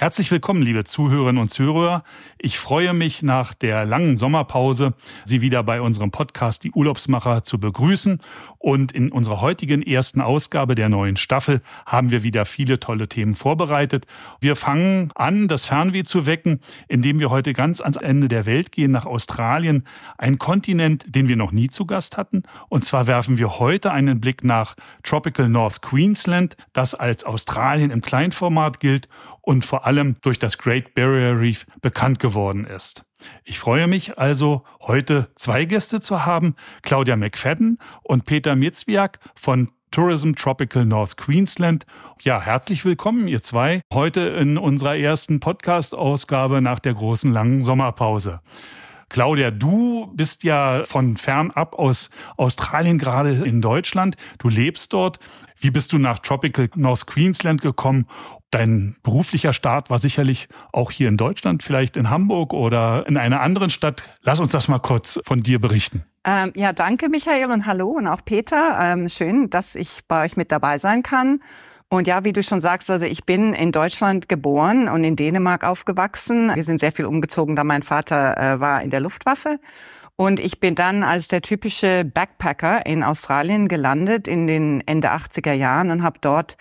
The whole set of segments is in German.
Herzlich willkommen, liebe Zuhörerinnen und Zuhörer. Ich freue mich nach der langen Sommerpause, Sie wieder bei unserem Podcast Die Urlaubsmacher zu begrüßen. Und in unserer heutigen ersten Ausgabe der neuen Staffel haben wir wieder viele tolle Themen vorbereitet. Wir fangen an, das Fernweh zu wecken, indem wir heute ganz ans Ende der Welt gehen, nach Australien, ein Kontinent, den wir noch nie zu Gast hatten. Und zwar werfen wir heute einen Blick nach Tropical North Queensland, das als Australien im Kleinformat gilt und vor allem durch das Great Barrier Reef bekannt geworden ist. Ich freue mich also, heute zwei Gäste zu haben, Claudia McFadden und Peter Mitzwiak von Tourism Tropical North Queensland. Ja, herzlich willkommen, ihr zwei, heute in unserer ersten Podcast-Ausgabe nach der großen langen Sommerpause. Claudia, du bist ja von fernab aus Australien gerade in Deutschland. Du lebst dort. Wie bist du nach Tropical North Queensland gekommen? Dein beruflicher Start war sicherlich auch hier in Deutschland, vielleicht in Hamburg oder in einer anderen Stadt. Lass uns das mal kurz von dir berichten. Ähm, ja, danke Michael und hallo und auch Peter. Ähm, schön, dass ich bei euch mit dabei sein kann. Und ja, wie du schon sagst, also ich bin in Deutschland geboren und in Dänemark aufgewachsen. Wir sind sehr viel umgezogen, da mein Vater äh, war in der Luftwaffe. Und ich bin dann als der typische Backpacker in Australien gelandet in den Ende 80er Jahren und habe dort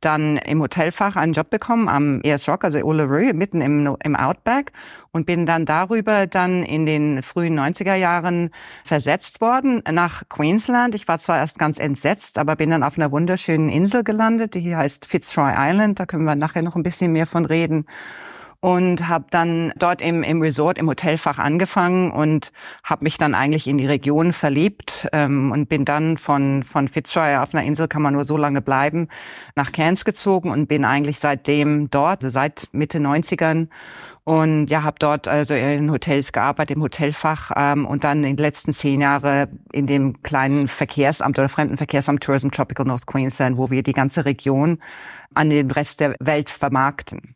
dann im Hotelfach einen Job bekommen am ES Rock, also Uluru, mitten im, im Outback und bin dann darüber dann in den frühen 90er Jahren versetzt worden nach Queensland. Ich war zwar erst ganz entsetzt, aber bin dann auf einer wunderschönen Insel gelandet, die heißt Fitzroy Island. Da können wir nachher noch ein bisschen mehr von reden und habe dann dort im, im Resort, im Hotelfach angefangen und habe mich dann eigentlich in die Region verliebt ähm, und bin dann von, von Fitzroy, auf einer Insel kann man nur so lange bleiben, nach Cairns gezogen und bin eigentlich seitdem dort, also seit Mitte 90ern und ja, habe dort also in Hotels gearbeitet, im Hotelfach ähm, und dann in den letzten zehn Jahre in dem kleinen Verkehrsamt oder Fremdenverkehrsamt Tourism Tropical North Queensland, wo wir die ganze Region an den Rest der Welt vermarkten.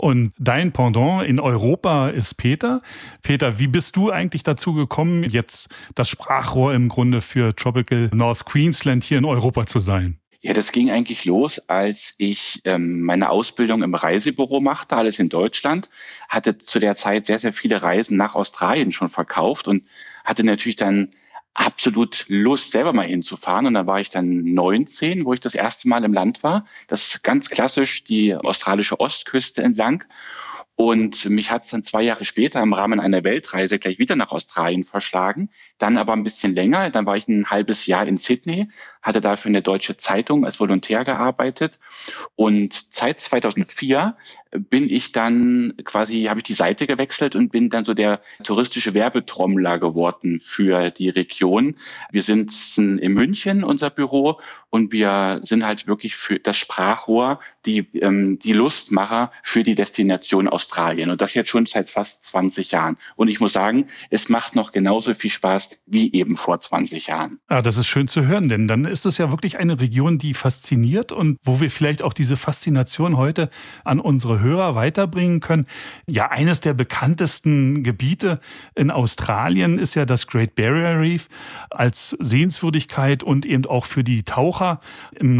Und dein Pendant in Europa ist Peter. Peter, wie bist du eigentlich dazu gekommen, jetzt das Sprachrohr im Grunde für Tropical North Queensland hier in Europa zu sein? Ja, das ging eigentlich los, als ich ähm, meine Ausbildung im Reisebüro machte, alles in Deutschland, hatte zu der Zeit sehr, sehr viele Reisen nach Australien schon verkauft und hatte natürlich dann absolut Lust, selber mal hinzufahren. Und da war ich dann 19, wo ich das erste Mal im Land war. Das ist ganz klassisch die australische Ostküste entlang. Und mich hat es dann zwei Jahre später im Rahmen einer Weltreise gleich wieder nach Australien verschlagen. Dann aber ein bisschen länger. Dann war ich ein halbes Jahr in Sydney, hatte dafür eine deutsche Zeitung als Volontär gearbeitet. Und seit 2004 bin ich dann quasi, habe ich die Seite gewechselt und bin dann so der touristische Werbetrommler geworden für die Region. Wir sind in München, unser Büro, und wir sind halt wirklich für das Sprachrohr, die, ähm, die Lustmacher für die Destination Australien. Und das jetzt schon seit fast 20 Jahren. Und ich muss sagen, es macht noch genauso viel Spaß wie eben vor 20 Jahren. Ah, das ist schön zu hören, denn dann ist es ja wirklich eine Region, die fasziniert und wo wir vielleicht auch diese Faszination heute an unsere Hörer weiterbringen können. Ja, eines der bekanntesten Gebiete in Australien ist ja das Great Barrier Reef als Sehenswürdigkeit und eben auch für die Taucher im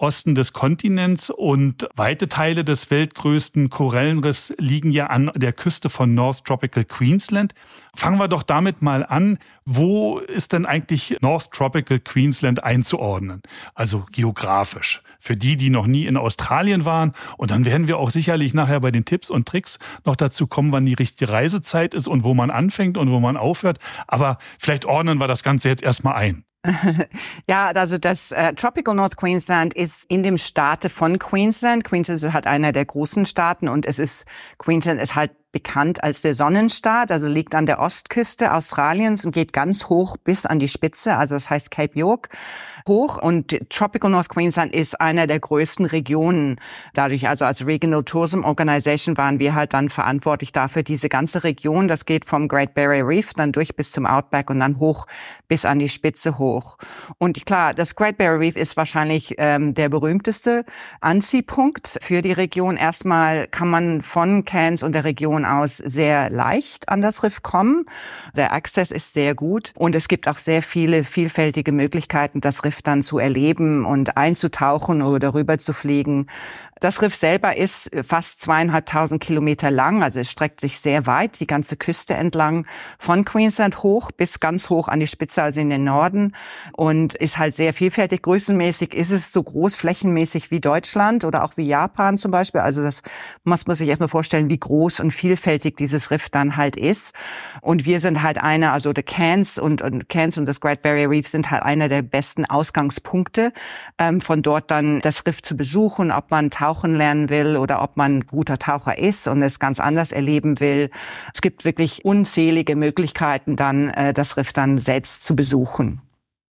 Nordosten des Kontinents und weite Teile des weltgrößten Korallenriffs liegen ja an der Küste von North Tropical Queensland. Fangen wir doch damit mal an. Wo ist denn eigentlich North Tropical Queensland einzuordnen? Also geografisch für die, die noch nie in Australien waren. Und dann werden wir auch sicherlich nachher bei den Tipps und Tricks noch dazu kommen, wann die richtige Reisezeit ist und wo man anfängt und wo man aufhört. Aber vielleicht ordnen wir das Ganze jetzt erstmal ein. Ja, also das äh, Tropical North Queensland ist in dem Staate von Queensland. Queensland ist halt einer der großen Staaten und es ist Queensland ist halt bekannt als der Sonnenstaat, also liegt an der Ostküste Australiens und geht ganz hoch bis an die Spitze, also das heißt Cape York. Hoch und Tropical North Queensland ist einer der größten Regionen. Dadurch, also als Regional Tourism Organization waren wir halt dann verantwortlich dafür, diese ganze Region, das geht vom Great Barrier Reef dann durch bis zum Outback und dann hoch bis an die Spitze hoch. Und klar, das Great Barrier Reef ist wahrscheinlich ähm, der berühmteste Anziehpunkt für die Region. Erstmal kann man von Cairns und der Region aus sehr leicht an das Riff kommen. Der Access ist sehr gut und es gibt auch sehr viele vielfältige Möglichkeiten, das Riff dann zu erleben und einzutauchen oder rüber zu fliegen. Das Riff selber ist fast zweieinhalbtausend Kilometer lang, also es streckt sich sehr weit, die ganze Küste entlang, von Queensland hoch bis ganz hoch an die Spitze, also in den Norden und ist halt sehr vielfältig. Größenmäßig ist es so großflächenmäßig wie Deutschland oder auch wie Japan zum Beispiel. Also das muss man sich erstmal vorstellen, wie groß und vielfältig dieses Riff dann halt ist. Und wir sind halt einer, also der Cairns und, und Cairns und das Great Barrier Reef sind halt einer der besten Ausgangspunkte, ähm, von dort dann das Riff zu besuchen, ob man tauchen lernen will oder ob man guter Taucher ist und es ganz anders erleben will. Es gibt wirklich unzählige Möglichkeiten, dann äh, das Riff dann selbst zu besuchen.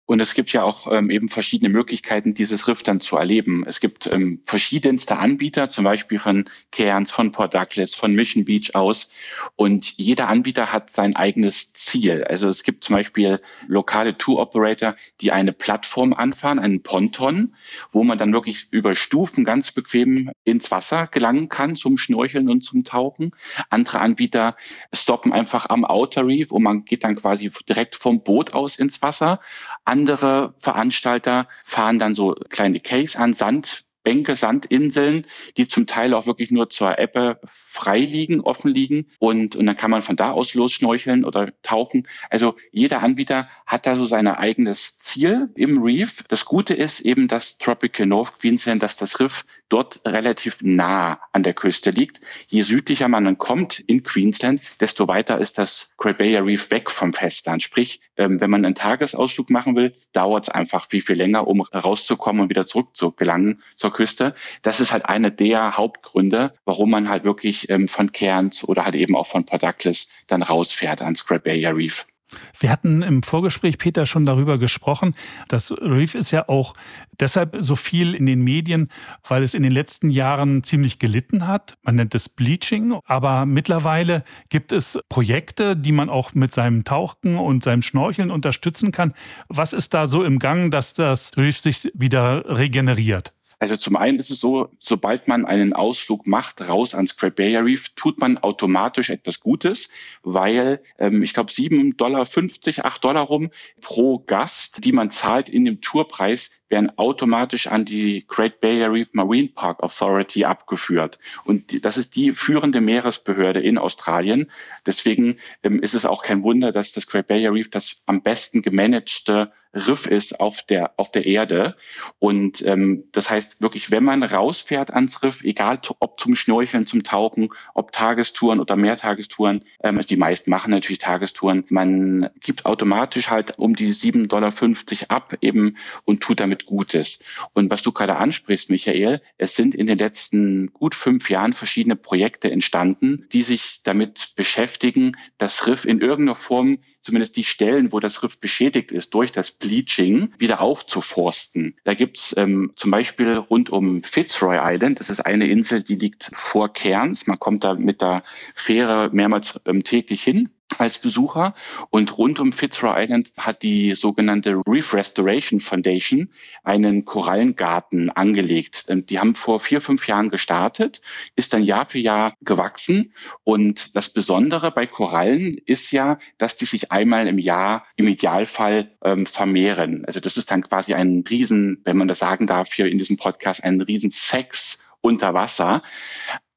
Und es gibt ja auch ähm, eben verschiedene Möglichkeiten, dieses Riff dann zu erleben. Es gibt ähm, verschiedenste Anbieter, zum Beispiel von Cairns, von Port Douglas, von Mission Beach aus. Und jeder Anbieter hat sein eigenes Ziel. Also es gibt zum Beispiel lokale Tour Operator, die eine Plattform anfahren, einen Ponton, wo man dann wirklich über Stufen ganz bequem ins Wasser gelangen kann zum Schnorcheln und zum Tauchen. Andere Anbieter stoppen einfach am Outer Reef und man geht dann quasi direkt vom Boot aus ins Wasser. Andere Veranstalter fahren dann so kleine Case an, Sand, Bänke, Sandinseln, die zum Teil auch wirklich nur zur Ebbe frei liegen, offen liegen. Und, und dann kann man von da aus losschnorcheln oder tauchen. Also jeder Anbieter hat da so sein eigenes Ziel im Reef. Das Gute ist eben, dass Tropical North Queensland, dass das Riff dort relativ nah an der Küste liegt. Je südlicher man dann kommt in Queensland, desto weiter ist das Great Barrier Reef weg vom Festland. Sprich, ähm, wenn man einen Tagesausflug machen will, dauert es einfach viel, viel länger, um rauszukommen und wieder zurück zu gelangen zur Küste. Das ist halt eine der Hauptgründe, warum man halt wirklich ähm, von Cairns oder halt eben auch von Port Douglas dann rausfährt ans Great Barrier Reef. Wir hatten im Vorgespräch, Peter, schon darüber gesprochen. Das Reef ist ja auch deshalb so viel in den Medien, weil es in den letzten Jahren ziemlich gelitten hat. Man nennt es Bleaching. Aber mittlerweile gibt es Projekte, die man auch mit seinem Tauchen und seinem Schnorcheln unterstützen kann. Was ist da so im Gang, dass das Reef sich wieder regeneriert? Also zum einen ist es so, sobald man einen Ausflug macht, raus ans Great Barrier Reef, tut man automatisch etwas Gutes, weil ähm, ich glaube 7,50 Dollar, 8 Dollar rum pro Gast, die man zahlt in dem Tourpreis, werden automatisch an die Great Barrier Reef Marine Park Authority abgeführt. Und das ist die führende Meeresbehörde in Australien. Deswegen ähm, ist es auch kein Wunder, dass das Great Barrier Reef das am besten gemanagte Riff ist auf der, auf der Erde. Und ähm, das heißt wirklich, wenn man rausfährt ans Riff, egal ob zum Schnorcheln, zum Tauchen, ob Tagestouren oder Mehrtagestouren, ähm, also die meisten machen natürlich Tagestouren, man gibt automatisch halt um die 7,50 Dollar ab eben und tut damit Gutes. Und was du gerade ansprichst, Michael, es sind in den letzten gut fünf Jahren verschiedene Projekte entstanden, die sich damit beschäftigen, das Riff in irgendeiner Form zumindest die Stellen, wo das Riff beschädigt ist, durch das Bleaching wieder aufzuforsten. Da gibt's ähm, zum Beispiel rund um Fitzroy Island, das ist eine Insel, die liegt vor Cairns. Man kommt da mit der Fähre mehrmals ähm, täglich hin als Besucher. Und rund um Fitzroy Island hat die sogenannte Reef Restoration Foundation einen Korallengarten angelegt. Die haben vor vier, fünf Jahren gestartet, ist dann Jahr für Jahr gewachsen. Und das Besondere bei Korallen ist ja, dass die sich einmal im Jahr im Idealfall ähm, vermehren. Also das ist dann quasi ein Riesen, wenn man das sagen darf, hier in diesem Podcast, ein Riesensex unter Wasser.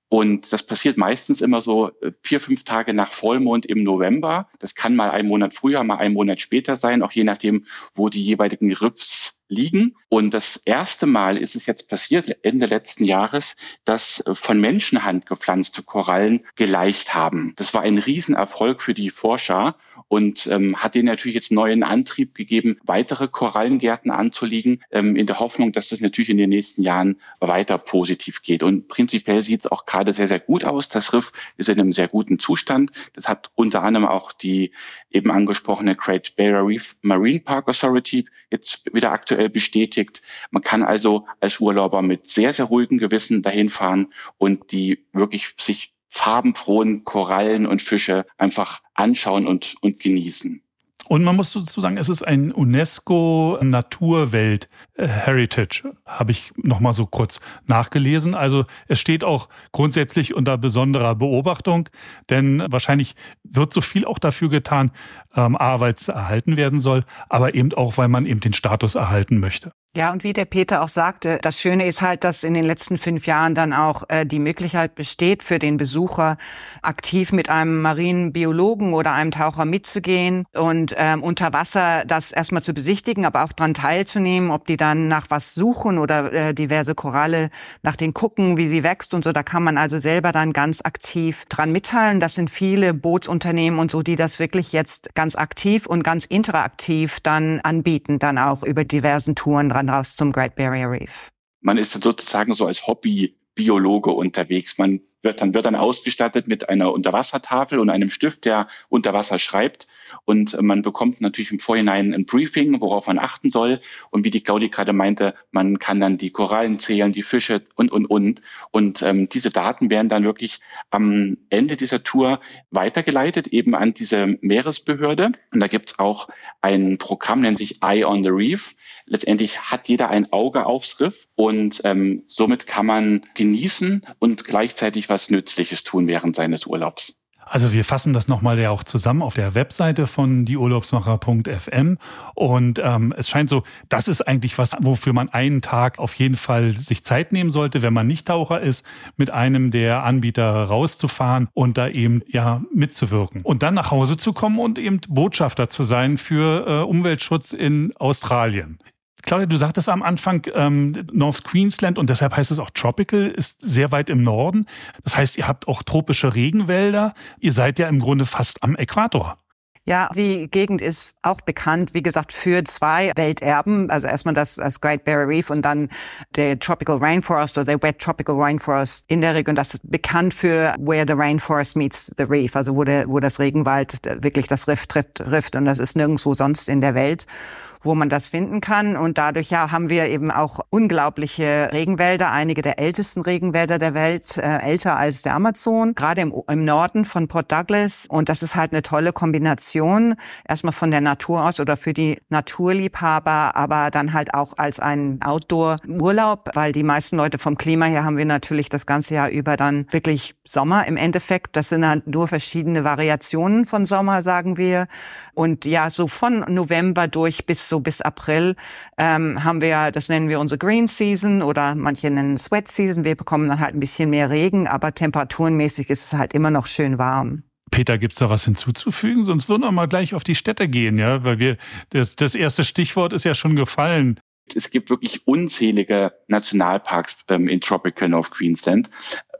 Und das passiert meistens immer so äh, vier, fünf Tage nach Vollmond im November. Das kann mal einen Monat früher, mal einen Monat später sein, auch je nachdem, wo die jeweiligen Riffs liegen. Und das erste Mal ist es jetzt passiert, Ende letzten Jahres, dass äh, von Menschenhand gepflanzte Korallen geleicht haben. Das war ein Riesenerfolg für die Forscher. und ähm, hat denen natürlich jetzt neuen Antrieb gegeben, weitere Korallengärten anzulegen, ähm, in der Hoffnung, dass das natürlich in den nächsten Jahren weiter positiv geht. Und prinzipiell sieht es auch gerade sehr, sehr gut aus. Das Riff ist in einem sehr guten Zustand. Das hat unter anderem auch die eben angesprochene Great Barrier Reef Marine Park Authority jetzt wieder aktuell bestätigt. Man kann also als Urlauber mit sehr, sehr ruhigem Gewissen dahin fahren und die wirklich sich farbenfrohen Korallen und Fische einfach anschauen und, und genießen. Und man muss dazu sagen, es ist ein UNESCO Naturwelt äh, Heritage, habe ich noch mal so kurz nachgelesen. Also es steht auch grundsätzlich unter besonderer Beobachtung, denn wahrscheinlich wird so viel auch dafür getan, ähm, A, weil es erhalten werden soll, aber eben auch, weil man eben den Status erhalten möchte. Ja, und wie der Peter auch sagte, das Schöne ist halt, dass in den letzten fünf Jahren dann auch äh, die Möglichkeit besteht, für den Besucher aktiv mit einem Marinenbiologen oder einem Taucher mitzugehen und ähm, unter Wasser das erstmal zu besichtigen, aber auch dran teilzunehmen, ob die dann nach was suchen oder äh, diverse Koralle nach den gucken, wie sie wächst und so. Da kann man also selber dann ganz aktiv dran mitteilen. Das sind viele Bootsunternehmen und so, die das wirklich jetzt ganz aktiv und ganz interaktiv dann anbieten, dann auch über diversen Touren dran raus zum Great Barrier Reef. Man ist dann sozusagen so als Hobby-Biologe unterwegs. Man wird dann, wird dann ausgestattet mit einer Unterwassertafel und einem Stift, der unter Wasser schreibt. Und man bekommt natürlich im Vorhinein ein Briefing, worauf man achten soll. Und wie die Claudi gerade meinte, man kann dann die Korallen zählen, die Fische und, und, und. Und ähm, diese Daten werden dann wirklich am Ende dieser Tour weitergeleitet, eben an diese Meeresbehörde. Und da gibt es auch ein Programm, nennt sich Eye on the Reef. Letztendlich hat jeder ein Auge aufs Riff und ähm, somit kann man genießen und gleichzeitig was Nützliches tun während seines Urlaubs. Also wir fassen das nochmal ja auch zusammen auf der Webseite von dieurlaubsmacher.fm und ähm, es scheint so, das ist eigentlich was, wofür man einen Tag auf jeden Fall sich Zeit nehmen sollte, wenn man nicht Taucher ist, mit einem der Anbieter rauszufahren und da eben ja mitzuwirken und dann nach Hause zu kommen und eben Botschafter zu sein für äh, Umweltschutz in Australien. Claudia, du sagtest am Anfang, ähm, North Queensland und deshalb heißt es auch Tropical, ist sehr weit im Norden. Das heißt, ihr habt auch tropische Regenwälder. Ihr seid ja im Grunde fast am Äquator. Ja, die Gegend ist auch bekannt, wie gesagt, für zwei Welterben. Also erstmal das, das Great Barrier Reef und dann der Tropical Rainforest oder der Wet Tropical Rainforest in der Region. Das ist bekannt für Where the Rainforest Meets the Reef, also wo, der, wo das Regenwald wirklich das Riff trifft, trifft. Und das ist nirgendwo sonst in der Welt wo man das finden kann. Und dadurch ja haben wir eben auch unglaubliche Regenwälder, einige der ältesten Regenwälder der Welt, äh, älter als der Amazon, gerade im, im Norden von Port Douglas. Und das ist halt eine tolle Kombination, erstmal von der Natur aus oder für die Naturliebhaber, aber dann halt auch als ein Outdoor-Urlaub, weil die meisten Leute vom Klima her haben wir natürlich das ganze Jahr über dann wirklich Sommer im Endeffekt. Das sind halt nur verschiedene Variationen von Sommer, sagen wir. Und ja, so von November durch bis so bis April ähm, haben wir, das nennen wir unsere Green Season oder manche nennen es Wet Season. Wir bekommen dann halt ein bisschen mehr Regen, aber temperaturenmäßig ist es halt immer noch schön warm. Peter, gibt's da was hinzuzufügen? Sonst würden wir mal gleich auf die Städte gehen, ja, weil wir das, das erste Stichwort ist ja schon gefallen. Es gibt wirklich unzählige Nationalparks ähm, in Tropical North Queensland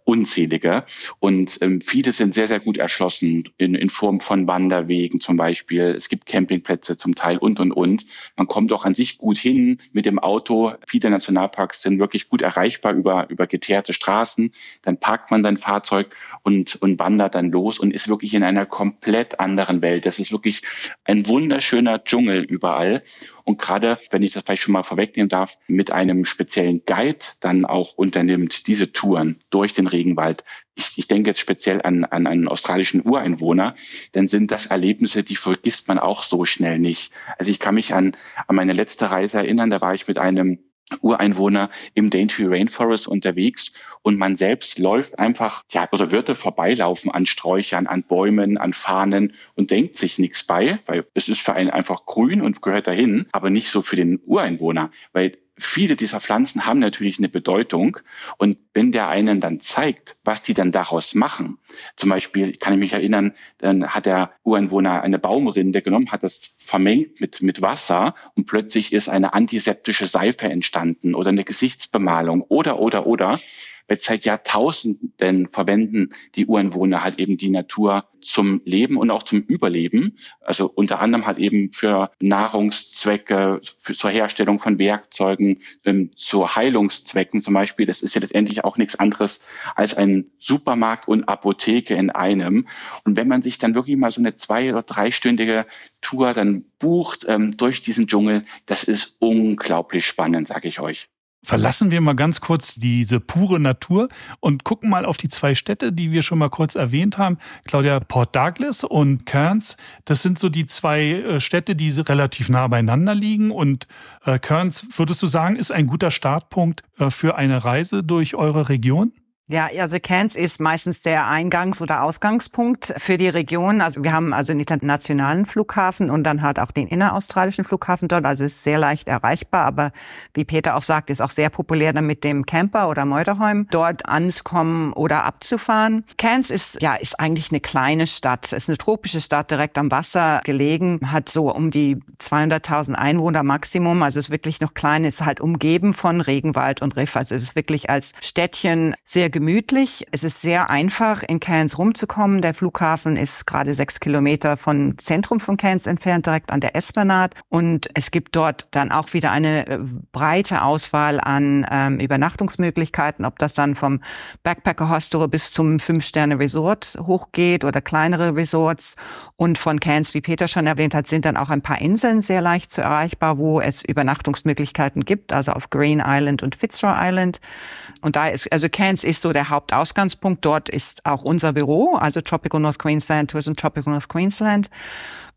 unzählige. Und ähm, viele sind sehr, sehr gut erschlossen in, in Form von Wanderwegen zum Beispiel. Es gibt Campingplätze zum Teil und, und, und. Man kommt auch an sich gut hin mit dem Auto. Viele Nationalparks sind wirklich gut erreichbar über, über geteerte Straßen. Dann parkt man sein Fahrzeug und, und wandert dann los und ist wirklich in einer komplett anderen Welt. Das ist wirklich ein wunderschöner Dschungel überall. Und gerade, wenn ich das vielleicht schon mal vorwegnehmen darf, mit einem speziellen Guide dann auch unternimmt, diese Touren durch den Regenwald. Ich, ich denke jetzt speziell an, an einen australischen Ureinwohner, dann sind das Erlebnisse, die vergisst man auch so schnell nicht. Also ich kann mich an, an meine letzte Reise erinnern, da war ich mit einem Ureinwohner im Daintree Rainforest unterwegs und man selbst läuft einfach, ja, oder würde vorbeilaufen an Sträuchern, an Bäumen, an Fahnen und denkt sich nichts bei, weil es ist für einen einfach grün und gehört dahin, aber nicht so für den Ureinwohner, weil viele dieser Pflanzen haben natürlich eine Bedeutung. Und wenn der einen dann zeigt, was die dann daraus machen, zum Beispiel kann ich mich erinnern, dann hat der Ureinwohner eine Baumrinde genommen, hat das vermengt mit, mit Wasser und plötzlich ist eine antiseptische Seife entstanden oder eine Gesichtsbemalung oder, oder, oder seit Jahrtausenden verwenden die Ureinwohner halt eben die Natur zum Leben und auch zum Überleben. Also unter anderem halt eben für Nahrungszwecke, für, zur Herstellung von Werkzeugen, ähm, zu Heilungszwecken zum Beispiel. Das ist ja letztendlich auch nichts anderes als ein Supermarkt und Apotheke in einem. Und wenn man sich dann wirklich mal so eine zwei- oder dreistündige Tour dann bucht ähm, durch diesen Dschungel, das ist unglaublich spannend, sage ich euch. Verlassen wir mal ganz kurz diese pure Natur und gucken mal auf die zwei Städte, die wir schon mal kurz erwähnt haben. Claudia, Port Douglas und Cairns, das sind so die zwei äh, Städte, die relativ nah beieinander liegen. Und äh, Cairns, würdest du sagen, ist ein guter Startpunkt äh, für eine Reise durch eure Region? Ja, also Cairns ist meistens der Eingangs- oder Ausgangspunkt für die Region. Also wir haben also einen internationalen Flughafen und dann halt auch den inneraustralischen Flughafen dort. Also es ist sehr leicht erreichbar, aber wie Peter auch sagt, ist auch sehr populär, dann mit dem Camper oder Motorhome dort anzukommen oder abzufahren. Cairns ist, ja, ist eigentlich eine kleine Stadt. Es ist eine tropische Stadt direkt am Wasser gelegen, hat so um die 200.000 Einwohner Maximum. Also es ist wirklich noch klein, ist halt umgeben von Regenwald und Riff. Also es ist wirklich als Städtchen sehr gemütlich. Es ist sehr einfach, in Cairns rumzukommen. Der Flughafen ist gerade sechs Kilometer vom Zentrum von Cairns entfernt, direkt an der Esplanade. Und es gibt dort dann auch wieder eine äh, breite Auswahl an ähm, Übernachtungsmöglichkeiten, ob das dann vom Backpacker Hostel bis zum Fünf-Sterne-Resort hochgeht oder kleinere Resorts. Und von Cairns, wie Peter schon erwähnt hat, sind dann auch ein paar Inseln sehr leicht zu erreichbar, wo es Übernachtungsmöglichkeiten gibt, also auf Green Island und Fitzroy Island. Und da ist, also Cairns ist so der Hauptausgangspunkt. Dort ist auch unser Büro, also Tropical North Queensland, Tourism Tropical North Queensland.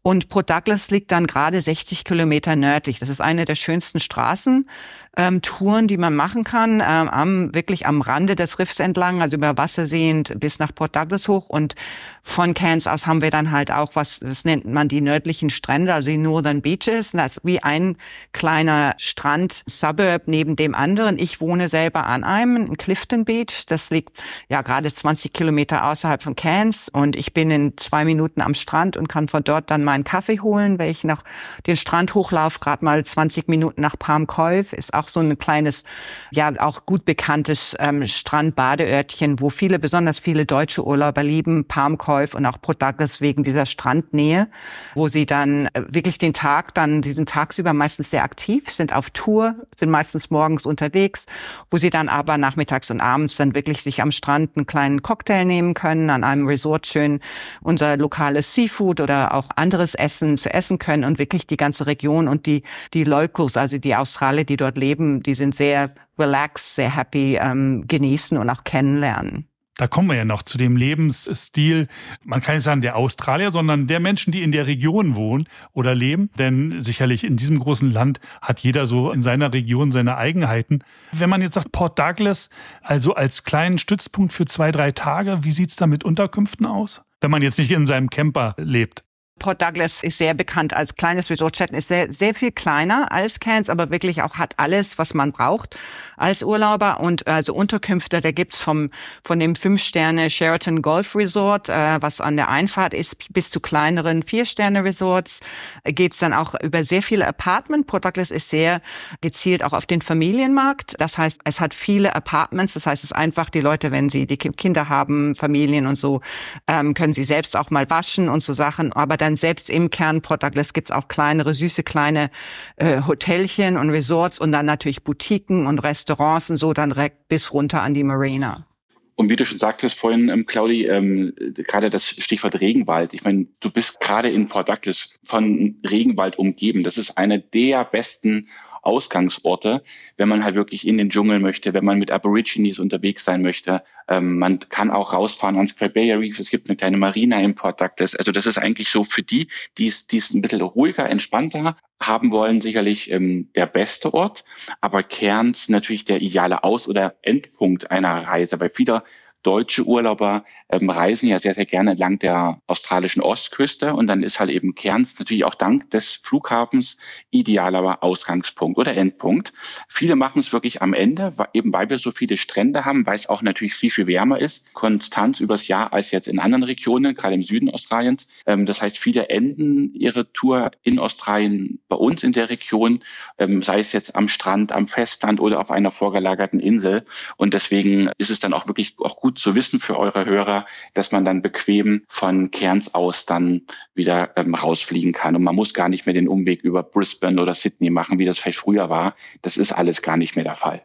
Und Port Douglas liegt dann gerade 60 Kilometer nördlich. Das ist eine der schönsten Straßen ähm, Touren, die man machen kann, ähm, am, wirklich am Rande des Riffs entlang, also über Wasser sehend bis nach Port Douglas hoch. Und von Cairns aus haben wir dann halt auch was, das nennt man die nördlichen Strände, also die Northern Beaches. Das ist wie ein kleiner Strand-Suburb neben dem anderen. Ich wohne selber an einem, in Clifton Beach. Das liegt ja gerade 20 Kilometer außerhalb von Cairns. Und ich bin in zwei Minuten am Strand und kann von dort dann meinen Kaffee holen, weil ich nach den Strand hochlaufe, gerade mal 20 Minuten nach Palm Cove, ist auch auch so ein kleines, ja auch gut bekanntes ähm, Strandbadeörtchen, wo viele, besonders viele deutsche Urlauber lieben, Palmkäuf und auch Douglas wegen dieser Strandnähe, wo sie dann äh, wirklich den Tag, dann diesen tagsüber meistens sehr aktiv, sind auf Tour, sind meistens morgens unterwegs, wo sie dann aber nachmittags und abends dann wirklich sich am Strand einen kleinen Cocktail nehmen können, an einem Resort schön unser lokales Seafood oder auch anderes Essen zu essen können und wirklich die ganze Region und die, die Locals, also die Australier, die dort leben, Leben, die sind sehr relaxed, sehr happy, ähm, genießen und auch kennenlernen. Da kommen wir ja noch zu dem Lebensstil, man kann nicht sagen der Australier, sondern der Menschen, die in der Region wohnen oder leben. Denn sicherlich in diesem großen Land hat jeder so in seiner Region seine Eigenheiten. Wenn man jetzt sagt Port Douglas, also als kleinen Stützpunkt für zwei, drei Tage, wie sieht's da mit Unterkünften aus? Wenn man jetzt nicht in seinem Camper lebt. Port Douglas ist sehr bekannt als kleines Resort. Chatham ist sehr, sehr viel kleiner als Cairns, aber wirklich auch hat alles, was man braucht als Urlauber. Und also Unterkünfte, da gibt's vom, von dem Fünf-Sterne Sheraton Golf Resort, äh, was an der Einfahrt ist, bis zu kleineren Vier-Sterne-Resorts, äh, geht's dann auch über sehr viele Apartments. Port Douglas ist sehr gezielt auch auf den Familienmarkt. Das heißt, es hat viele Apartments. Das heißt, es ist einfach, die Leute, wenn sie die Kinder haben, Familien und so, ähm, können sie selbst auch mal waschen und so Sachen. Aber dann selbst im Kern Port Douglas gibt's auch kleinere, süße kleine äh, Hotelchen und Resorts und dann natürlich Boutiquen und Restaurants und so dann direkt bis runter an die Marina. Und wie du schon sagtest vorhin, ähm, Claudi, ähm, gerade das Stichwort Regenwald. Ich meine, du bist gerade in Port Douglas von Regenwald umgeben. Das ist eine der besten Ausgangsorte, wenn man halt wirklich in den Dschungel möchte, wenn man mit Aborigines unterwegs sein möchte. Ähm, man kann auch rausfahren ans Barrier Reef. Es gibt eine kleine Marina im Port Douglas. Also das ist eigentlich so für die, die es, die es ein bisschen ruhiger, entspannter haben wollen, sicherlich ähm, der beste Ort. Aber Cairns natürlich der ideale Aus- oder Endpunkt einer Reise, weil viele deutsche Urlauber ähm, reisen ja sehr, sehr gerne entlang der australischen Ostküste und dann ist halt eben Cairns natürlich auch dank des Flughafens idealer Ausgangspunkt oder Endpunkt. Viele machen es wirklich am Ende, eben weil wir so viele Strände haben, weil es auch natürlich viel, viel wärmer ist, konstant übers Jahr als jetzt in anderen Regionen, gerade im Süden Australiens. Ähm, das heißt, viele enden ihre Tour in Australien bei uns in der Region, ähm, sei es jetzt am Strand, am Festland oder auf einer vorgelagerten Insel. Und deswegen ist es dann auch wirklich auch gut zu wissen für eure Hörer, dass man dann bequem von Cairns aus dann wieder ähm, rausfliegen kann. Und man muss gar nicht mehr den Umweg über Brisbane oder Sydney machen, wie das vielleicht früher war. Das ist alles gar nicht mehr der Fall.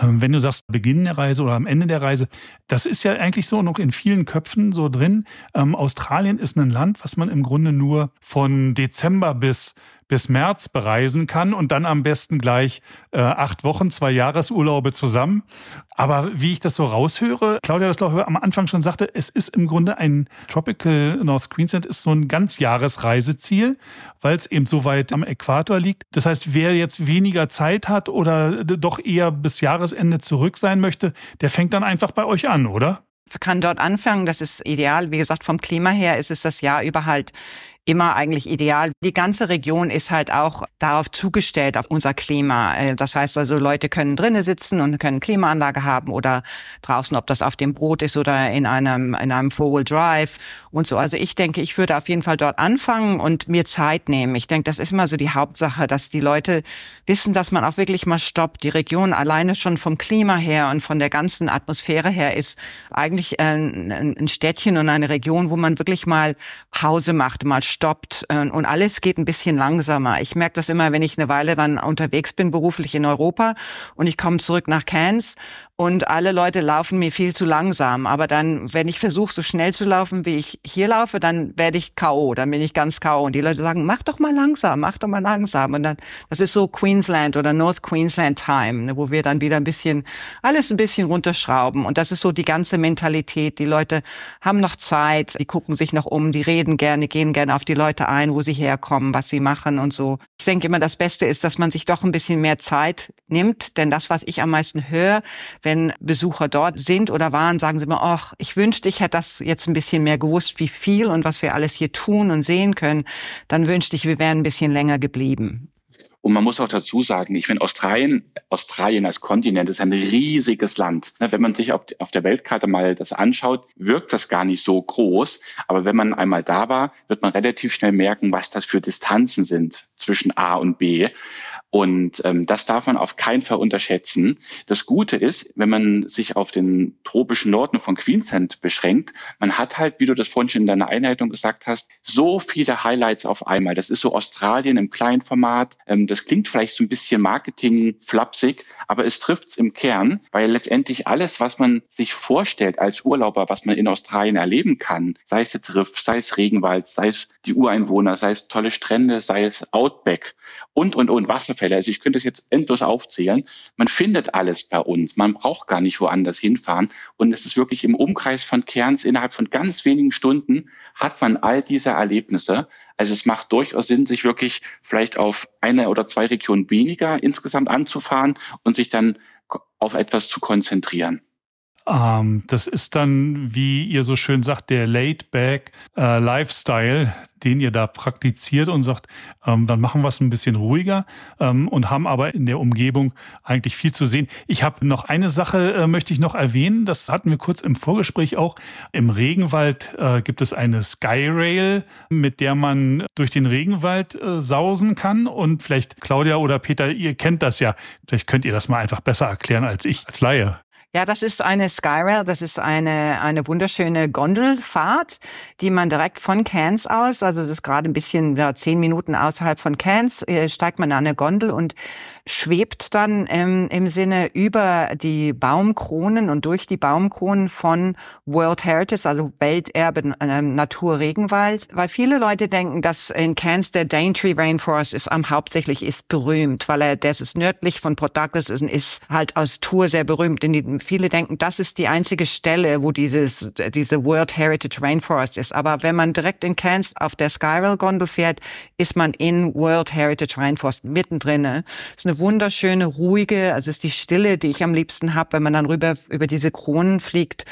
Ähm, wenn du sagst Beginn der Reise oder am Ende der Reise, das ist ja eigentlich so noch in vielen Köpfen so drin. Ähm, Australien ist ein Land, was man im Grunde nur von Dezember bis bis März bereisen kann und dann am besten gleich äh, acht Wochen, zwei Jahresurlaube zusammen. Aber wie ich das so raushöre, Claudia das doch am Anfang schon sagte, es ist im Grunde ein Tropical North Queensland ist so ein ganz Jahresreiseziel, weil es eben so weit am Äquator liegt. Das heißt, wer jetzt weniger Zeit hat oder doch eher bis Jahresende zurück sein möchte, der fängt dann einfach bei euch an, oder? kann dort anfangen. Das ist ideal. Wie gesagt, vom Klima her ist es das Jahr über halt immer eigentlich ideal. Die ganze Region ist halt auch darauf zugestellt, auf unser Klima. Äh, das heißt also, Leute können drinnen sitzen und können Klimaanlage haben oder draußen, ob das auf dem Boot ist oder in einem, in einem Four-Wheel Drive und so. Also ich denke, ich würde auf jeden Fall dort anfangen und mir Zeit nehmen. Ich denke, das ist immer so die Hauptsache, dass die Leute wissen, dass man auch wirklich mal stoppt. Die Region alleine schon vom Klima her und von der ganzen Atmosphäre her ist eigentlich ein, ein Städtchen und eine Region, wo man wirklich mal Pause macht, mal stoppt äh, und alles geht ein bisschen langsamer. Ich merke das immer, wenn ich eine Weile dann unterwegs bin, beruflich in Europa und ich komme zurück nach Cairns und alle Leute laufen mir viel zu langsam. Aber dann, wenn ich versuche, so schnell zu laufen, wie ich hier laufe, dann werde ich K.O., dann bin ich ganz K.O. Und die Leute sagen, mach doch mal langsam, mach doch mal langsam. Und dann, das ist so Queensland oder North Queensland Time, ne, wo wir dann wieder ein bisschen, alles ein bisschen runterschrauben. Und das ist so die ganze Mentalität. Die Leute haben noch Zeit, die gucken sich noch um, die reden gerne, gehen gerne auf die Leute ein, wo sie herkommen, was sie machen und so. Ich denke immer, das Beste ist, dass man sich doch ein bisschen mehr Zeit nimmt. Denn das, was ich am meisten höre, wenn Besucher dort sind oder waren, sagen sie immer, ach, ich wünschte, ich hätte das jetzt ein bisschen mehr gewusst, wie viel und was wir alles hier tun und sehen können. Dann wünschte ich, wir wären ein bisschen länger geblieben. Und man muss auch dazu sagen, ich finde, Australien, Australien als Kontinent ist ein riesiges Land. Ne, wenn man sich auf der Weltkarte mal das anschaut, wirkt das gar nicht so groß. Aber wenn man einmal da war, wird man relativ schnell merken, was das für Distanzen sind zwischen A und B. Und ähm, das darf man auf keinen Fall unterschätzen. Das Gute ist, wenn man sich auf den tropischen Norden von Queensland beschränkt, man hat halt, wie du das vorhin schon in deiner Einleitung gesagt hast, so viele Highlights auf einmal. Das ist so Australien im kleinen Format. Ähm, das klingt vielleicht so ein bisschen Marketing-flapsig, aber es trifft's im Kern, weil letztendlich alles, was man sich vorstellt als Urlauber, was man in Australien erleben kann, sei es jetzt Riff, sei es Regenwald, sei es die Ureinwohner, sei es tolle Strände, sei es Outback und, und, und Wasserfälle. Also ich könnte das jetzt endlos aufzählen. Man findet alles bei uns. Man braucht gar nicht woanders hinfahren. Und es ist wirklich im Umkreis von Kerns innerhalb von ganz wenigen Stunden hat man all diese Erlebnisse. Also es macht durchaus Sinn, sich wirklich vielleicht auf eine oder zwei Regionen weniger insgesamt anzufahren und sich dann auf etwas zu konzentrieren. Ähm, das ist dann, wie ihr so schön sagt, der Laid-Back äh, Lifestyle, den ihr da praktiziert und sagt, ähm, dann machen wir es ein bisschen ruhiger ähm, und haben aber in der Umgebung eigentlich viel zu sehen. Ich habe noch eine Sache, äh, möchte ich noch erwähnen. Das hatten wir kurz im Vorgespräch auch. Im Regenwald äh, gibt es eine Skyrail, mit der man durch den Regenwald äh, sausen kann. Und vielleicht Claudia oder Peter, ihr kennt das ja. Vielleicht könnt ihr das mal einfach besser erklären als ich als Laie. Ja, das ist eine Skyrail, das ist eine, eine wunderschöne Gondelfahrt, die man direkt von Cairns aus, also es ist gerade ein bisschen ja, zehn Minuten außerhalb von Cairns, äh, steigt man an eine Gondel und schwebt dann ähm, im Sinne über die Baumkronen und durch die Baumkronen von World Heritage, also Welterbe äh, Naturregenwald, weil viele Leute denken, dass in Cairns der Daintree Rainforest ist am hauptsächlich ist berühmt, weil er das ist nördlich von Port Douglas ist, ist halt aus Tour sehr berühmt. Die viele denken, das ist die einzige Stelle, wo dieses, diese World Heritage Rainforest ist. Aber wenn man direkt in Cairns auf der Skyrail Gondel fährt, ist man in World Heritage Rainforest mittendrin. Es ist eine wunderschöne, ruhige, also ist die Stille, die ich am liebsten habe, wenn man dann rüber über diese Kronen fliegt.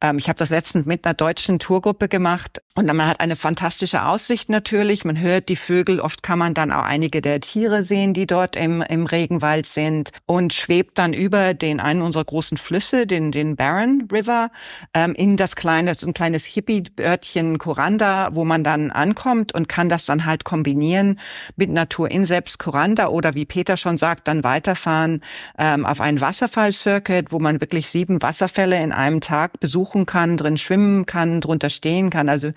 Ähm, ich habe das letztens mit einer deutschen Tourgruppe gemacht und man hat eine fantastische Aussicht natürlich. Man hört die Vögel. Oft kann man dann auch einige der Tiere sehen, die dort im, im Regenwald sind und schwebt dann über den einen unserer großen Flüsse, den, den Barron River, ähm, in das kleine, das ist ein kleines Hippie-Örtchen Kuranda, wo man dann ankommt und kann das dann halt kombinieren mit Natur in selbst Kuranda oder wie Peter schon sagt, dann weiterfahren ähm, auf einen Wasserfall-Circuit, wo man wirklich sieben Wasserfälle in einem Tag besuchen kann, drin schwimmen kann, drunter stehen kann. Also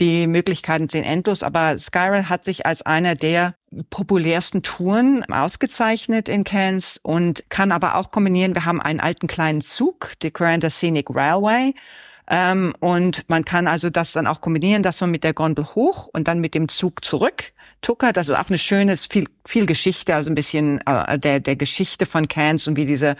die Möglichkeiten sind endlos, aber Skyrail hat sich als einer der populärsten Touren ausgezeichnet in Cairns und kann aber auch kombinieren. Wir haben einen alten kleinen Zug, die Coranda Scenic Railway. Ähm, und man kann also das dann auch kombinieren, dass man mit der Gondel hoch und dann mit dem Zug zurück tuckert. Das ist auch eine schöne, viel, viel Geschichte, also ein bisschen äh, der, der Geschichte von Cairns und wie diese,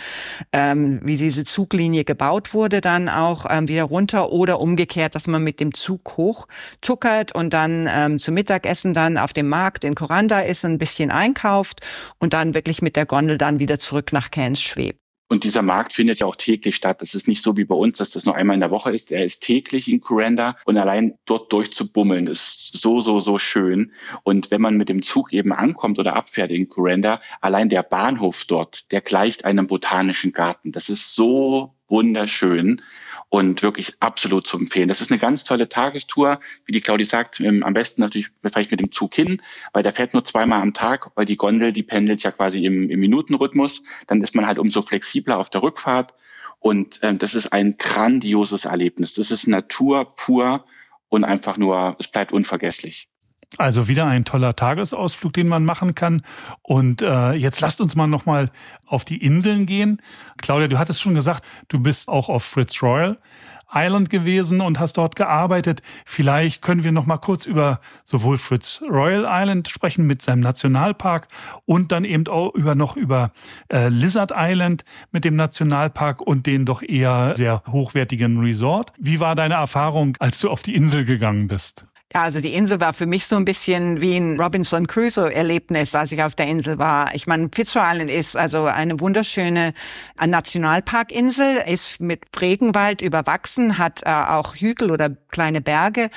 ähm, wie diese Zuglinie gebaut wurde dann auch ähm, wieder runter oder umgekehrt, dass man mit dem Zug hoch tuckert und dann ähm, zum Mittagessen dann auf dem Markt in Coranda ist, ein bisschen einkauft und dann wirklich mit der Gondel dann wieder zurück nach Cairns schwebt. Und dieser Markt findet ja auch täglich statt. Das ist nicht so wie bei uns, dass das nur einmal in der Woche ist. Er ist täglich in Kuranda und allein dort durchzubummeln ist so, so, so schön. Und wenn man mit dem Zug eben ankommt oder abfährt in Kuranda, allein der Bahnhof dort, der gleicht einem botanischen Garten. Das ist so wunderschön und wirklich absolut zu empfehlen. Das ist eine ganz tolle Tagestour, wie die Claudi sagt, ähm, am besten natürlich vielleicht mit dem Zug hin, weil der fährt nur zweimal am Tag, weil die Gondel, die pendelt ja quasi im, im Minutenrhythmus. Dann ist man halt umso flexibler auf der Rückfahrt und ähm, das ist ein grandioses Erlebnis. Das ist Natur pur und einfach nur, es bleibt unvergesslich. Also wieder ein toller Tagesausflug, den man machen kann. Und äh, jetzt lasst uns mal nochmal auf die Inseln gehen. Claudia, du hattest schon gesagt, du bist auch auf Fritz Royal Island gewesen und hast dort gearbeitet. Vielleicht können wir noch mal kurz über sowohl Fritz Royal Island sprechen mit seinem Nationalpark und dann eben auch über noch über äh, Lizard Island mit dem Nationalpark und den doch eher sehr hochwertigen Resort. Wie war deine Erfahrung, als du auf die Insel gegangen bist? Ja, also die Insel war für mich so ein bisschen wie ein Robinson Crusoe-Erlebnis, als ich auf der Insel war. Ich meine, Fitzroy Island ist also eine wunderschöne Nationalparkinsel, ist mit Regenwald überwachsen, hat äh, auch Hügel oder kleine Berge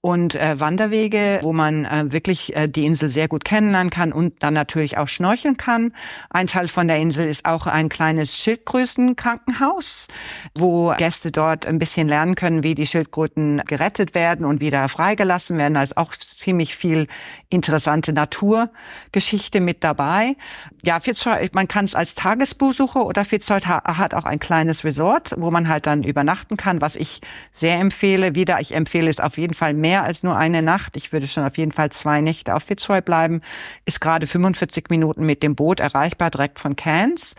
und äh, Wanderwege, wo man äh, wirklich äh, die Insel sehr gut kennenlernen kann und dann natürlich auch schnorcheln kann. Ein Teil von der Insel ist auch ein kleines Schildkrötenkrankenhaus, wo Gäste dort ein bisschen lernen können, wie die Schildkröten gerettet werden und wieder freigelassen gelassen werden. Da ist auch ziemlich viel interessante Naturgeschichte mit dabei. Ja, Fitzroy, man kann es als Tagesbesucher oder Fitzroy hat auch ein kleines Resort, wo man halt dann übernachten kann, was ich sehr empfehle. Wieder, ich empfehle es auf jeden Fall mehr als nur eine Nacht. Ich würde schon auf jeden Fall zwei Nächte auf Fitzroy bleiben. Ist gerade 45 Minuten mit dem Boot erreichbar, direkt von Cairns.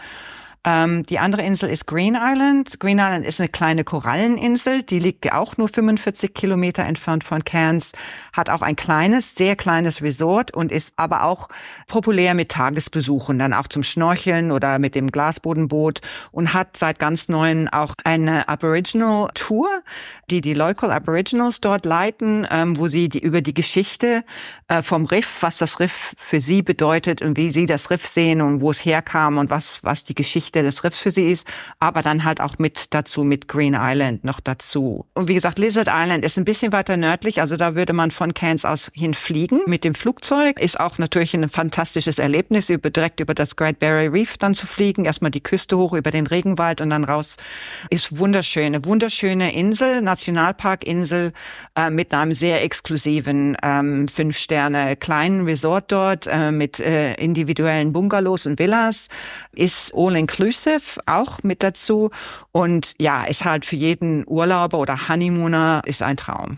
Ähm, die andere Insel ist Green Island. Green Island ist eine kleine Koralleninsel, die liegt auch nur 45 Kilometer entfernt von Cairns, hat auch ein kleines, sehr kleines Resort und ist aber auch populär mit Tagesbesuchen, dann auch zum Schnorcheln oder mit dem Glasbodenboot und hat seit ganz neuen auch eine Aboriginal Tour, die die Local Aboriginals dort leiten, ähm, wo sie die, über die Geschichte äh, vom Riff, was das Riff für sie bedeutet und wie sie das Riff sehen und wo es herkam und was, was die Geschichte Geschichte des Riffs für sie ist, aber dann halt auch mit dazu, mit Green Island noch dazu. Und wie gesagt, Lizard Island ist ein bisschen weiter nördlich, also da würde man von Cairns aus hinfliegen mit dem Flugzeug. Ist auch natürlich ein fantastisches Erlebnis, über, direkt über das Great Barrier Reef dann zu fliegen, erstmal die Küste hoch über den Regenwald und dann raus. Ist wunderschön, eine wunderschöne Insel, Nationalparkinsel äh, mit einem sehr exklusiven ähm, fünf Sterne kleinen Resort dort äh, mit äh, individuellen Bungalows und Villas. Ist all inclusive auch mit dazu. Und ja, ist halt für jeden Urlauber oder Honeymooner ist ein Traum.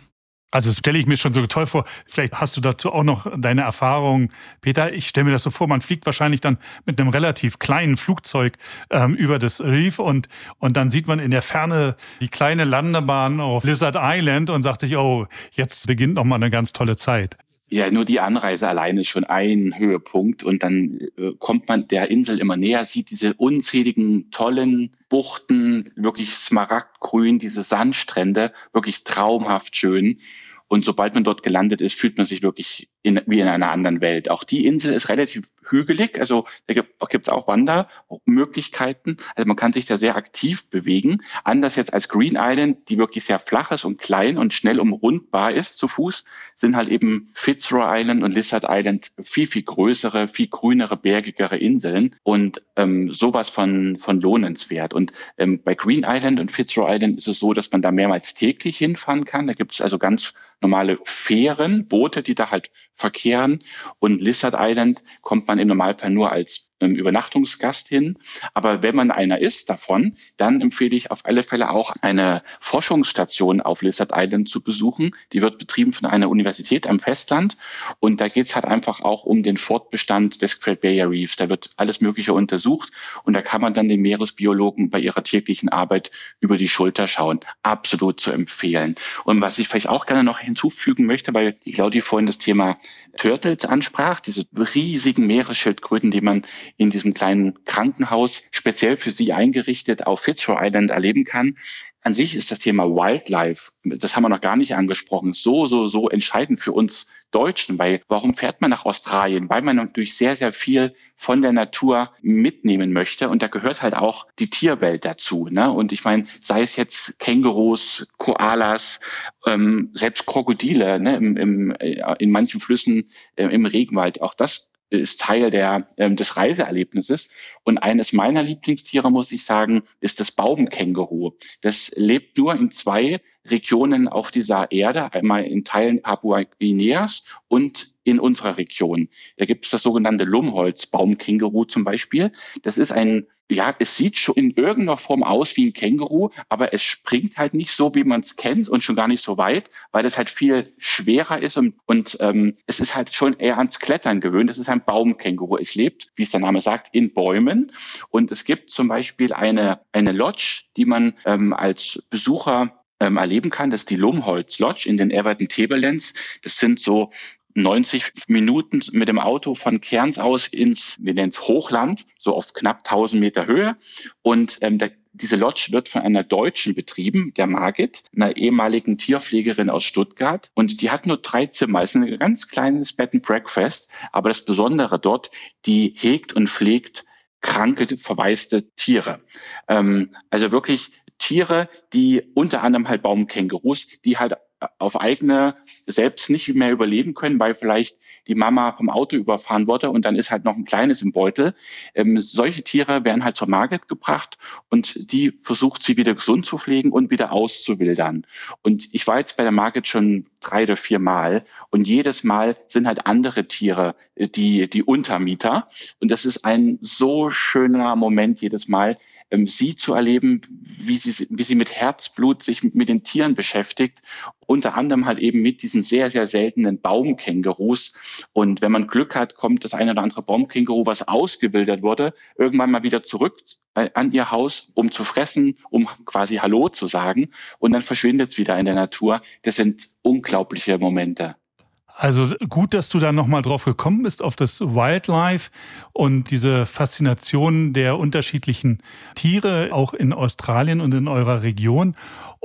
Also das stelle ich mir schon so toll vor. Vielleicht hast du dazu auch noch deine Erfahrung, Peter. Ich stelle mir das so vor, man fliegt wahrscheinlich dann mit einem relativ kleinen Flugzeug ähm, über das Reef und, und dann sieht man in der Ferne die kleine Landebahn auf Lizard Island und sagt sich, oh, jetzt beginnt noch mal eine ganz tolle Zeit. Ja, nur die Anreise alleine ist schon ein Höhepunkt und dann äh, kommt man der Insel immer näher, sieht diese unzähligen tollen Buchten, wirklich smaragdgrün, diese Sandstrände, wirklich traumhaft schön. Und sobald man dort gelandet ist, fühlt man sich wirklich in, wie in einer anderen Welt. Auch die Insel ist relativ hügelig, also da gibt es auch Wandermöglichkeiten. Also man kann sich da sehr aktiv bewegen. Anders jetzt als Green Island, die wirklich sehr flach ist und klein und schnell umrundbar ist zu Fuß, sind halt eben Fitzroy Island und Lizard Island viel, viel größere, viel grünere, bergigere Inseln und ähm, sowas von, von lohnenswert. Und ähm, bei Green Island und Fitzroy Island ist es so, dass man da mehrmals täglich hinfahren kann. Da gibt es also ganz normale Fähren, Boote, die da halt verkehren. Und Lizard Island kommt man im Normalfall nur als ähm, Übernachtungsgast hin. Aber wenn man einer ist davon, dann empfehle ich auf alle Fälle auch eine Forschungsstation auf Lizard Island zu besuchen. Die wird betrieben von einer Universität am Festland. Und da geht es halt einfach auch um den Fortbestand des Great Barrier Reefs. Da wird alles Mögliche untersucht. Und da kann man dann den Meeresbiologen bei ihrer täglichen Arbeit über die Schulter schauen. Absolut zu empfehlen. Und was ich vielleicht auch gerne noch hinzufügen möchte, weil die Claudia vorhin das Thema Turtles ansprach, diese riesigen Meeresschildkröten, die man in diesem kleinen Krankenhaus speziell für sie eingerichtet auf Fitzroy Island erleben kann. An sich ist das Thema Wildlife, das haben wir noch gar nicht angesprochen, so, so, so entscheidend für uns Deutschen, weil warum fährt man nach Australien? Weil man natürlich sehr, sehr viel von der Natur mitnehmen möchte. Und da gehört halt auch die Tierwelt dazu. Ne? Und ich meine, sei es jetzt Kängurus, Koalas, ähm, selbst Krokodile ne? Im, im, äh, in manchen Flüssen äh, im Regenwald, auch das ist Teil der, ähm, des Reiseerlebnisses. Und eines meiner Lieblingstiere, muss ich sagen, ist das Baumkänguru. Das lebt nur in zwei Regionen auf dieser Erde, einmal in Teilen Papua-Guineas und in unserer Region. Da gibt es das sogenannte Lumholz-Baumkänguru zum Beispiel. Das ist ein, ja, es sieht schon in irgendeiner Form aus wie ein Känguru, aber es springt halt nicht so, wie man es kennt und schon gar nicht so weit, weil es halt viel schwerer ist und, und ähm, es ist halt schon eher ans Klettern gewöhnt. Das ist ein Baumkänguru. Es lebt, wie es der Name sagt, in Bäumen und es gibt zum Beispiel eine, eine Lodge, die man ähm, als Besucher ähm, erleben kann. Das ist die Lumholz Lodge in den Everton Tablelands. Das sind so 90 Minuten mit dem Auto von Kerns aus ins, wir nennen es Hochland, so auf knapp 1000 Meter Höhe. Und ähm, der, diese Lodge wird von einer Deutschen betrieben, der Margit, einer ehemaligen Tierpflegerin aus Stuttgart. Und die hat nur drei Zimmer. Es ist ein ganz kleines Bed and Breakfast. Aber das Besondere dort, die hegt und pflegt kranke, verwaiste Tiere. Ähm, also wirklich Tiere, die unter anderem halt Baumkängurus, die halt auf eigene selbst nicht mehr überleben können, weil vielleicht die Mama vom Auto überfahren wurde und dann ist halt noch ein kleines im Beutel. Ähm, solche Tiere werden halt zur Market gebracht und die versucht sie wieder gesund zu pflegen und wieder auszuwildern. Und ich war jetzt bei der Market schon drei oder vier Mal und jedes Mal sind halt andere Tiere äh, die, die Untermieter. Und das ist ein so schöner Moment jedes Mal, ähm, sie zu erleben, wie sie, wie sie mit Herzblut sich mit den Tieren beschäftigt, unter anderem halt eben mit diesen sehr, sehr seltenen Baumkängurus. Und wenn man Glück hat, kommt das eine oder andere Baumkänguru, was ausgewildert wurde, irgendwann mal wieder zurück äh, an ihr Haus, um zu fressen, um quasi Hallo zu sagen. Und dann verschwindet es wieder in der Natur. Das sind unglaubliche Momente. Also gut, dass du da nochmal drauf gekommen bist, auf das Wildlife und diese Faszination der unterschiedlichen Tiere, auch in Australien und in eurer Region.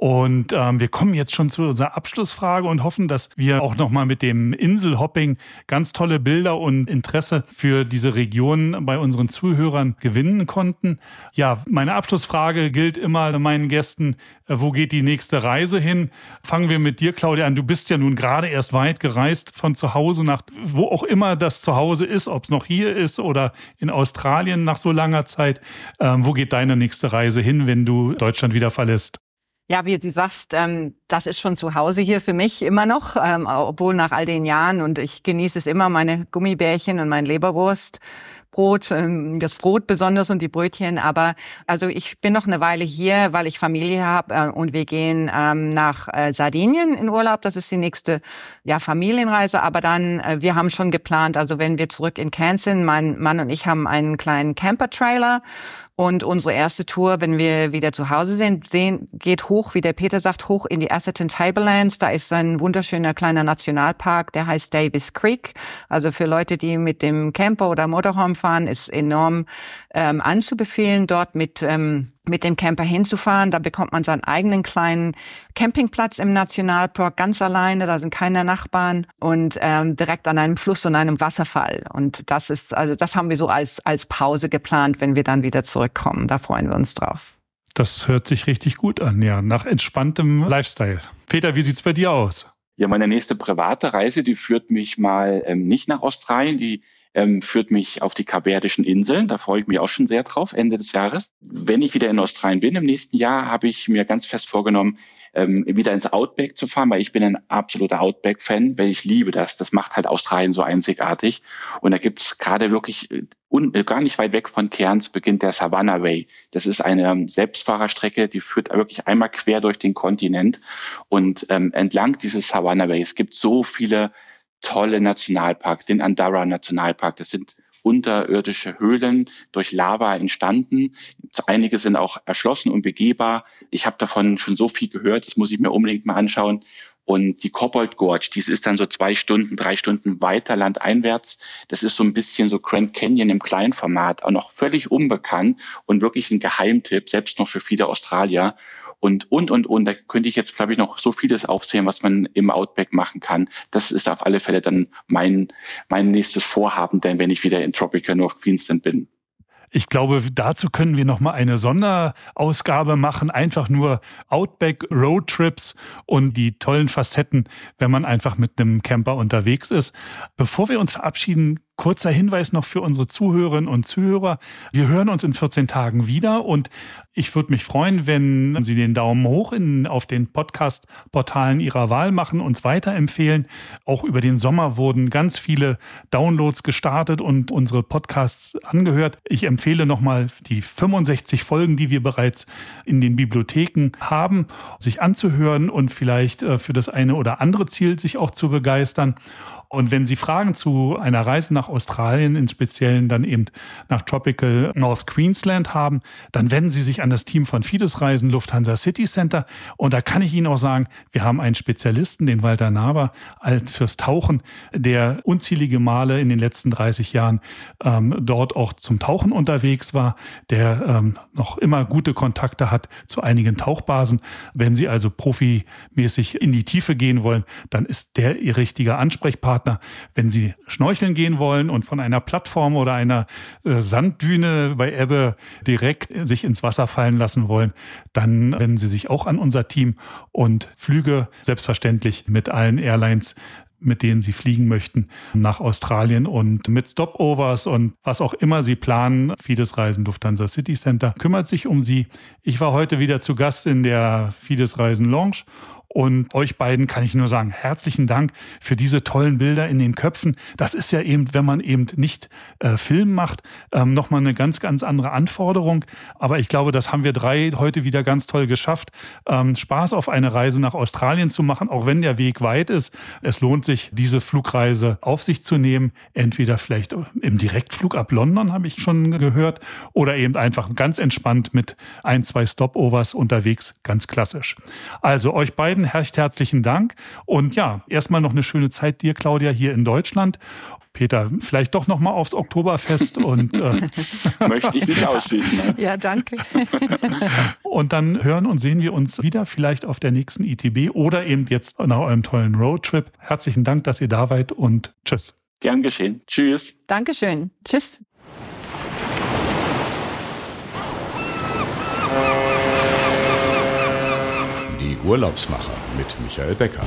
Und ähm, wir kommen jetzt schon zu unserer Abschlussfrage und hoffen, dass wir auch nochmal mit dem Inselhopping ganz tolle Bilder und Interesse für diese Region bei unseren Zuhörern gewinnen konnten. Ja, meine Abschlussfrage gilt immer meinen Gästen, äh, wo geht die nächste Reise hin? Fangen wir mit dir, Claudia, an. Du bist ja nun gerade erst weit gereist von zu Hause nach, wo auch immer das Zuhause ist, ob es noch hier ist oder in Australien nach so langer Zeit. Ähm, wo geht deine nächste Reise hin, wenn du Deutschland wieder verlässt? Ja, wie du sagst, ähm, das ist schon zu Hause hier für mich immer noch, ähm, obwohl nach all den Jahren und ich genieße es immer, meine Gummibärchen und mein Leberwurst. Brot, ähm, das Brot besonders und die Brötchen. Aber also ich bin noch eine Weile hier, weil ich Familie habe äh, und wir gehen ähm, nach äh, Sardinien in Urlaub. Das ist die nächste ja, Familienreise. Aber dann, äh, wir haben schon geplant, also wenn wir zurück in sind, mein Mann und ich haben einen kleinen Camper-Trailer Und unsere erste Tour, wenn wir wieder zu Hause sind, sehen, geht hoch, wie der Peter sagt, hoch in die Atherton Tablelands. Da ist ein wunderschöner kleiner Nationalpark, der heißt Davis Creek. Also für Leute, die mit dem Camper oder Motorhome fahren, ist enorm ähm, anzubefehlen, dort mit ähm, mit dem Camper hinzufahren. Da bekommt man seinen eigenen kleinen Campingplatz im Nationalpark ganz alleine. Da sind keine Nachbarn und ähm, direkt an einem Fluss und einem Wasserfall. Und das ist also das haben wir so als als Pause geplant, wenn wir dann wieder zurückkommen. Da freuen wir uns drauf. Das hört sich richtig gut an, ja, nach entspanntem Lifestyle. Peter, wie sieht's bei dir aus? Ja, meine nächste private Reise, die führt mich mal ähm, nicht nach Australien, die ähm, führt mich auf die Kapverdischen Inseln. Da freue ich mich auch schon sehr drauf, Ende des Jahres. Wenn ich wieder in Australien bin im nächsten Jahr, habe ich mir ganz fest vorgenommen, ähm, wieder ins Outback zu fahren, weil ich bin ein absoluter Outback-Fan, weil ich liebe das. Das macht halt Australien so einzigartig. Und da gibt's gerade wirklich äh, un, äh, gar nicht weit weg von Cairns beginnt der Savannah Way. Das ist eine ähm, Selbstfahrerstrecke, die führt wirklich einmal quer durch den Kontinent. Und ähm, entlang dieses Savannah Way, es gibt so viele tolle Nationalparks, den Andara Nationalpark. Das sind unterirdische Höhlen durch Lava entstanden. Einige sind auch erschlossen und begehbar. Ich habe davon schon so viel gehört, das muss ich mir unbedingt mal anschauen. Und die Cobalt Gorge, dies ist dann so zwei Stunden, drei Stunden weiter landeinwärts. Das ist so ein bisschen so Grand Canyon im Kleinformat, auch noch völlig unbekannt und wirklich ein Geheimtipp, selbst noch für viele Australier und, und, und, und. Da könnte ich jetzt, glaube ich, noch so vieles aufzählen, was man im Outback machen kann. Das ist auf alle Fälle dann mein, mein nächstes Vorhaben, denn wenn ich wieder in Tropical North Queensland bin. Ich glaube, dazu können wir noch mal eine Sonderausgabe machen, einfach nur Outback Roadtrips und die tollen Facetten, wenn man einfach mit einem Camper unterwegs ist. Bevor wir uns verabschieden, Kurzer Hinweis noch für unsere Zuhörerinnen und Zuhörer. Wir hören uns in 14 Tagen wieder und ich würde mich freuen, wenn Sie den Daumen hoch in, auf den Podcast-Portalen Ihrer Wahl machen, uns weiterempfehlen. Auch über den Sommer wurden ganz viele Downloads gestartet und unsere Podcasts angehört. Ich empfehle nochmal die 65 Folgen, die wir bereits in den Bibliotheken haben, sich anzuhören und vielleicht äh, für das eine oder andere Ziel sich auch zu begeistern. Und wenn Sie Fragen zu einer Reise nach Australien, in Speziellen dann eben nach Tropical North Queensland haben, dann wenden Sie sich an das Team von Fides Reisen Lufthansa City Center. Und da kann ich Ihnen auch sagen, wir haben einen Spezialisten, den Walter Naber, als fürs Tauchen, der unzählige Male in den letzten 30 Jahren ähm, dort auch zum Tauchen unterwegs war, der ähm, noch immer gute Kontakte hat zu einigen Tauchbasen. Wenn Sie also profimäßig in die Tiefe gehen wollen, dann ist der Ihr richtiger Ansprechpartner. Partner. Wenn Sie schnorcheln gehen wollen und von einer Plattform oder einer äh, Sanddüne bei Ebbe direkt sich ins Wasser fallen lassen wollen, dann wenden Sie sich auch an unser Team und Flüge selbstverständlich mit allen Airlines mit denen Sie fliegen möchten, nach Australien und mit Stopovers und was auch immer Sie planen. Fides Reisen Lufthansa City Center kümmert sich um Sie. Ich war heute wieder zu Gast in der Fides Reisen Lounge und euch beiden kann ich nur sagen, herzlichen Dank für diese tollen Bilder in den Köpfen. Das ist ja eben, wenn man eben nicht äh, Film macht, ähm, nochmal eine ganz, ganz andere Anforderung. Aber ich glaube, das haben wir drei heute wieder ganz toll geschafft. Ähm, Spaß auf eine Reise nach Australien zu machen, auch wenn der Weg weit ist. Es lohnt sich, diese Flugreise auf sich zu nehmen. Entweder vielleicht im Direktflug ab London, habe ich schon gehört, oder eben einfach ganz entspannt mit ein, zwei Stopovers unterwegs, ganz klassisch. Also euch beiden beiden recht herzlichen Dank. Und ja, erstmal noch eine schöne Zeit dir, Claudia, hier in Deutschland. Peter, vielleicht doch noch mal aufs Oktoberfest und äh möchte ich nicht ausschließen. Ne? Ja, danke. und dann hören und sehen wir uns wieder, vielleicht auf der nächsten ITB oder eben jetzt nach eurem tollen Roadtrip. Herzlichen Dank, dass ihr da wart und tschüss. Gern geschehen. Tschüss. Dankeschön. Tschüss. Urlaubsmacher mit Michael Becker.